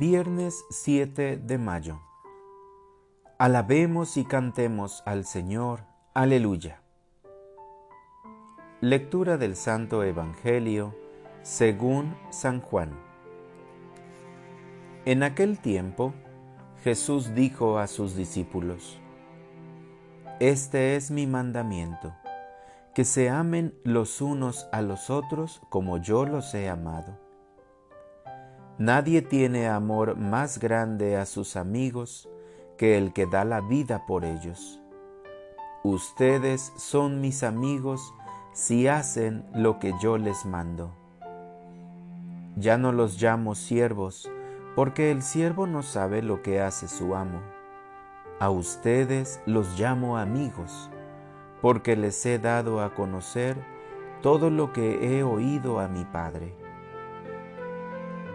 Viernes 7 de mayo. Alabemos y cantemos al Señor. Aleluya. Lectura del Santo Evangelio según San Juan. En aquel tiempo, Jesús dijo a sus discípulos, Este es mi mandamiento, que se amen los unos a los otros como yo los he amado. Nadie tiene amor más grande a sus amigos que el que da la vida por ellos. Ustedes son mis amigos si hacen lo que yo les mando. Ya no los llamo siervos, porque el siervo no sabe lo que hace su amo. A ustedes los llamo amigos, porque les he dado a conocer todo lo que he oído a mi Padre.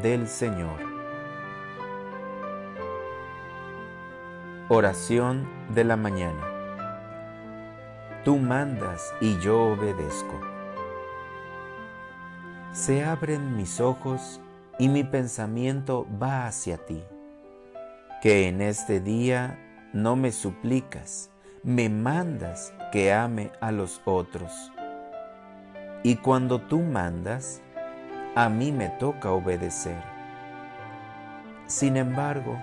del Señor. Oración de la mañana. Tú mandas y yo obedezco. Se abren mis ojos y mi pensamiento va hacia ti. Que en este día no me suplicas, me mandas que ame a los otros. Y cuando tú mandas, a mí me toca obedecer. Sin embargo,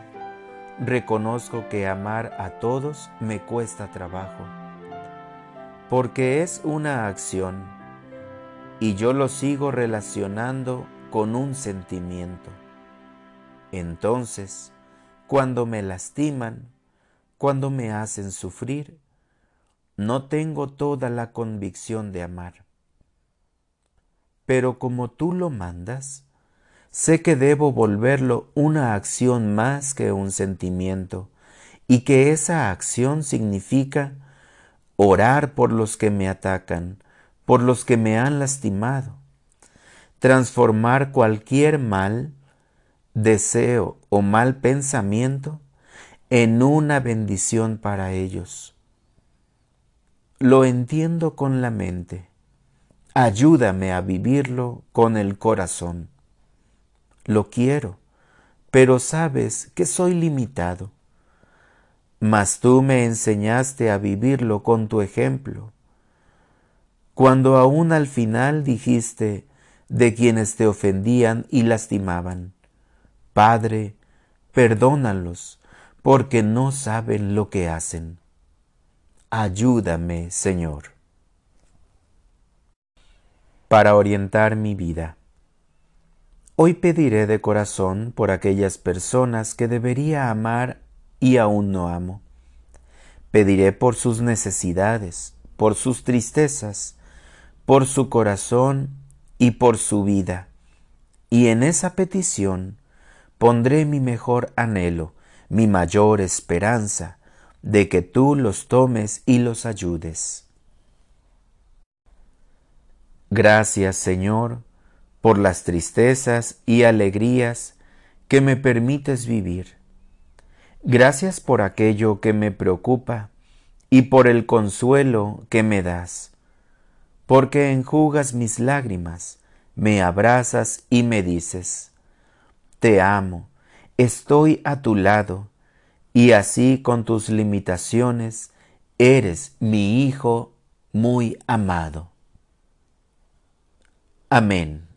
reconozco que amar a todos me cuesta trabajo, porque es una acción y yo lo sigo relacionando con un sentimiento. Entonces, cuando me lastiman, cuando me hacen sufrir, no tengo toda la convicción de amar pero como tú lo mandas, sé que debo volverlo una acción más que un sentimiento, y que esa acción significa orar por los que me atacan, por los que me han lastimado, transformar cualquier mal, deseo o mal pensamiento en una bendición para ellos. Lo entiendo con la mente Ayúdame a vivirlo con el corazón. Lo quiero, pero sabes que soy limitado. Mas tú me enseñaste a vivirlo con tu ejemplo. Cuando aún al final dijiste de quienes te ofendían y lastimaban, Padre, perdónalos, porque no saben lo que hacen. Ayúdame, Señor para orientar mi vida. Hoy pediré de corazón por aquellas personas que debería amar y aún no amo. Pediré por sus necesidades, por sus tristezas, por su corazón y por su vida. Y en esa petición pondré mi mejor anhelo, mi mayor esperanza, de que tú los tomes y los ayudes. Gracias, Señor, por las tristezas y alegrías que me permites vivir. Gracias por aquello que me preocupa y por el consuelo que me das, porque enjugas mis lágrimas, me abrazas y me dices, Te amo, estoy a tu lado, y así con tus limitaciones eres mi Hijo muy amado. Amén.